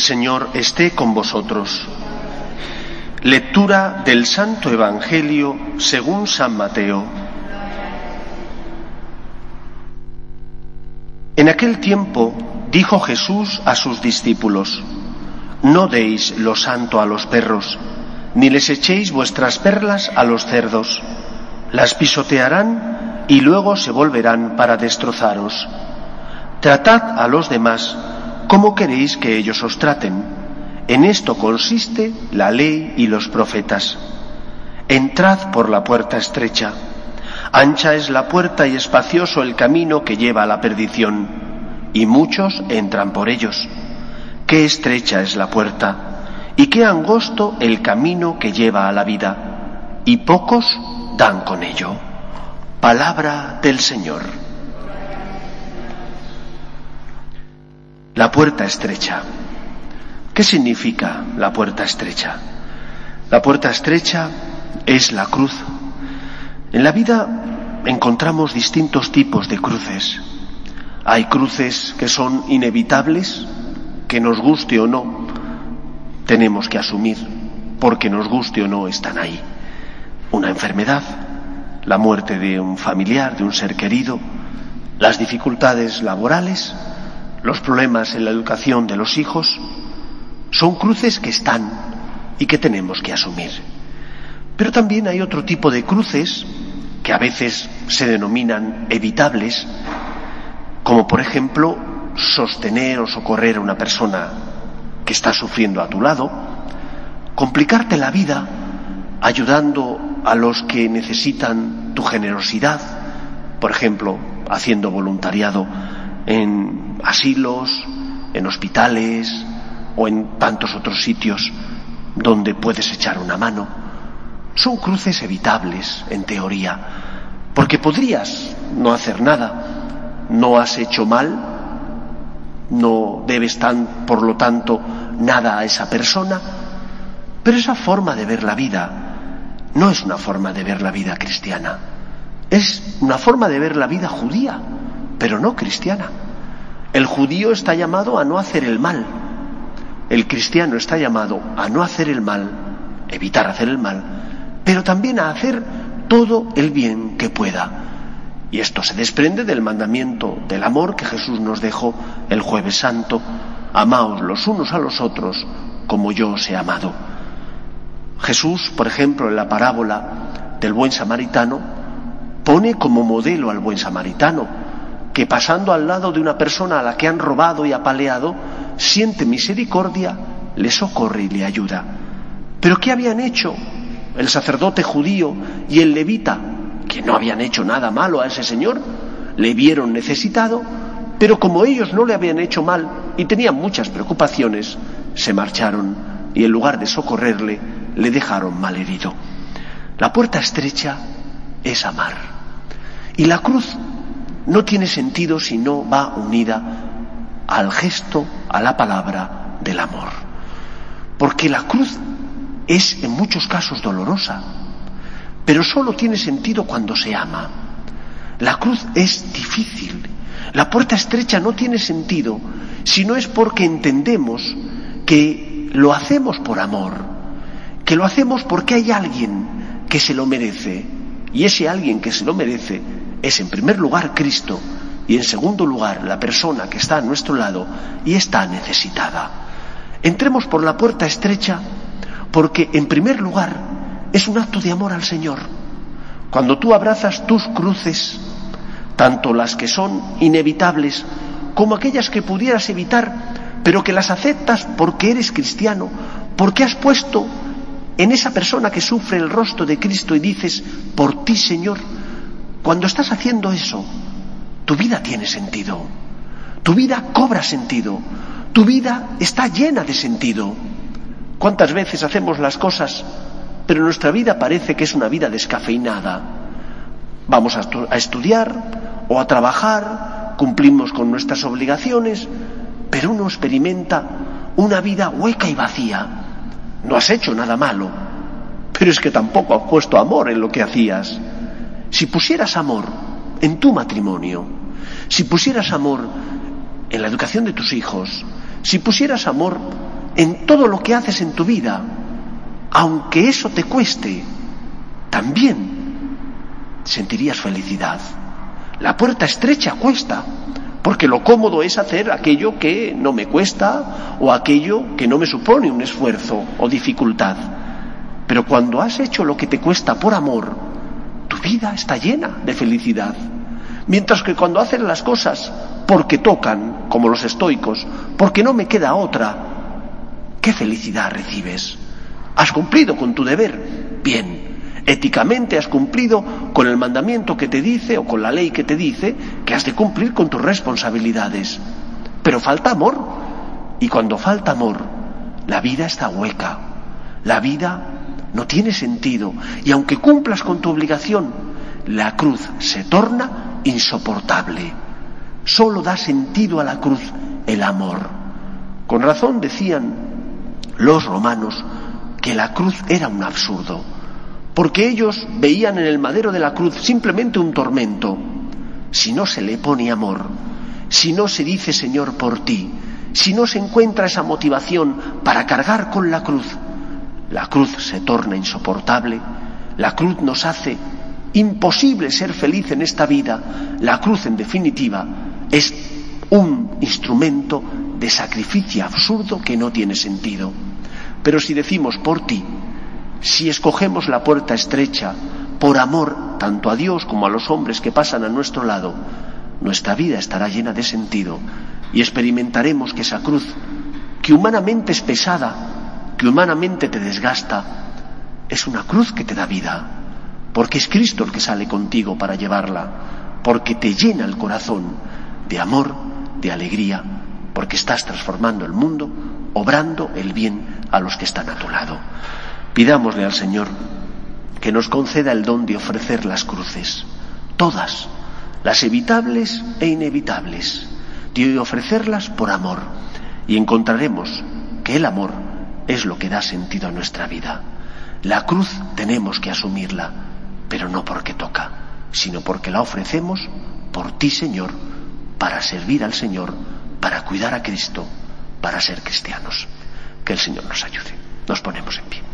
Señor esté con vosotros. Lectura del Santo Evangelio según San Mateo. En aquel tiempo dijo Jesús a sus discípulos, No deis lo santo a los perros, ni les echéis vuestras perlas a los cerdos. Las pisotearán y luego se volverán para destrozaros. Tratad a los demás ¿Cómo queréis que ellos os traten? En esto consiste la ley y los profetas. Entrad por la puerta estrecha. Ancha es la puerta y espacioso el camino que lleva a la perdición, y muchos entran por ellos. Qué estrecha es la puerta, y qué angosto el camino que lleva a la vida, y pocos dan con ello. Palabra del Señor. La puerta estrecha. ¿Qué significa la puerta estrecha? La puerta estrecha es la cruz. En la vida encontramos distintos tipos de cruces. Hay cruces que son inevitables, que nos guste o no, tenemos que asumir, porque nos guste o no están ahí. Una enfermedad, la muerte de un familiar, de un ser querido, las dificultades laborales, los problemas en la educación de los hijos son cruces que están y que tenemos que asumir. Pero también hay otro tipo de cruces que a veces se denominan evitables, como por ejemplo sostener o socorrer a una persona que está sufriendo a tu lado, complicarte la vida ayudando a los que necesitan tu generosidad, por ejemplo, haciendo voluntariado en asilos, en hospitales o en tantos otros sitios donde puedes echar una mano. Son cruces evitables, en teoría, porque podrías no hacer nada, no has hecho mal, no debes tan, por lo tanto, nada a esa persona, pero esa forma de ver la vida no es una forma de ver la vida cristiana, es una forma de ver la vida judía pero no cristiana. El judío está llamado a no hacer el mal. El cristiano está llamado a no hacer el mal, evitar hacer el mal, pero también a hacer todo el bien que pueda. Y esto se desprende del mandamiento del amor que Jesús nos dejó el jueves santo. Amaos los unos a los otros como yo os he amado. Jesús, por ejemplo, en la parábola del buen samaritano, pone como modelo al buen samaritano que pasando al lado de una persona a la que han robado y apaleado, siente misericordia, le socorre y le ayuda. Pero ¿qué habían hecho el sacerdote judío y el levita, que no habían hecho nada malo a ese señor? Le vieron necesitado, pero como ellos no le habían hecho mal y tenían muchas preocupaciones, se marcharon y en lugar de socorrerle, le dejaron mal herido. La puerta estrecha es amar. Y la cruz no tiene sentido si no va unida al gesto, a la palabra del amor. Porque la cruz es en muchos casos dolorosa, pero solo tiene sentido cuando se ama. La cruz es difícil, la puerta estrecha no tiene sentido si no es porque entendemos que lo hacemos por amor, que lo hacemos porque hay alguien que se lo merece, y ese alguien que se lo merece es en primer lugar Cristo y en segundo lugar la persona que está a nuestro lado y está necesitada. Entremos por la puerta estrecha porque en primer lugar es un acto de amor al Señor. Cuando tú abrazas tus cruces, tanto las que son inevitables como aquellas que pudieras evitar, pero que las aceptas porque eres cristiano, porque has puesto en esa persona que sufre el rostro de Cristo y dices, por ti Señor, cuando estás haciendo eso, tu vida tiene sentido, tu vida cobra sentido, Tu vida está llena de sentido. ¿Cuántas veces hacemos las cosas, pero nuestra vida parece que es una vida descafeinada? Vamos a, estudiar o a trabajar, cumplimos con nuestras obligaciones, pero uno experimenta una vida hueca y vacía. No has hecho nada malo, pero es que tampoco has puesto amor en lo que hacías. Si pusieras amor en tu matrimonio, si pusieras amor en la educación de tus hijos, si pusieras amor en todo lo que haces en tu vida, aunque eso te cueste, también sentirías felicidad. La puerta estrecha cuesta, porque lo cómodo es hacer aquello que no me cuesta o aquello que no me supone un esfuerzo o dificultad. Pero cuando has hecho lo que te cuesta por amor, vida está llena de felicidad. Mientras que cuando haces las cosas porque tocan, como los estoicos, porque no me queda otra, ¿qué felicidad recibes? ¿Has cumplido con tu deber? Bien. Éticamente has cumplido con el mandamiento que te dice o con la ley que te dice que has de cumplir con tus responsabilidades. Pero falta amor. Y cuando falta amor, la vida está hueca. La vida no tiene sentido. Y aunque cumplas con tu obligación, la cruz se torna insoportable. Solo da sentido a la cruz el amor. Con razón decían los romanos que la cruz era un absurdo, porque ellos veían en el madero de la cruz simplemente un tormento. Si no se le pone amor, si no se dice Señor por ti, si no se encuentra esa motivación para cargar con la cruz, la cruz se torna insoportable, la cruz nos hace imposible ser feliz en esta vida, la cruz en definitiva es un instrumento de sacrificio absurdo que no tiene sentido. Pero si decimos por ti, si escogemos la puerta estrecha, por amor tanto a Dios como a los hombres que pasan a nuestro lado, nuestra vida estará llena de sentido y experimentaremos que esa cruz, que humanamente es pesada, que humanamente te desgasta, es una cruz que te da vida, porque es Cristo el que sale contigo para llevarla, porque te llena el corazón de amor, de alegría, porque estás transformando el mundo, obrando el bien a los que están a tu lado. Pidámosle al Señor que nos conceda el don de ofrecer las cruces, todas, las evitables e inevitables, de ofrecerlas por amor, y encontraremos que el amor es lo que da sentido a nuestra vida. La cruz tenemos que asumirla, pero no porque toca, sino porque la ofrecemos por ti, Señor, para servir al Señor, para cuidar a Cristo, para ser cristianos. Que el Señor nos ayude. Nos ponemos en pie.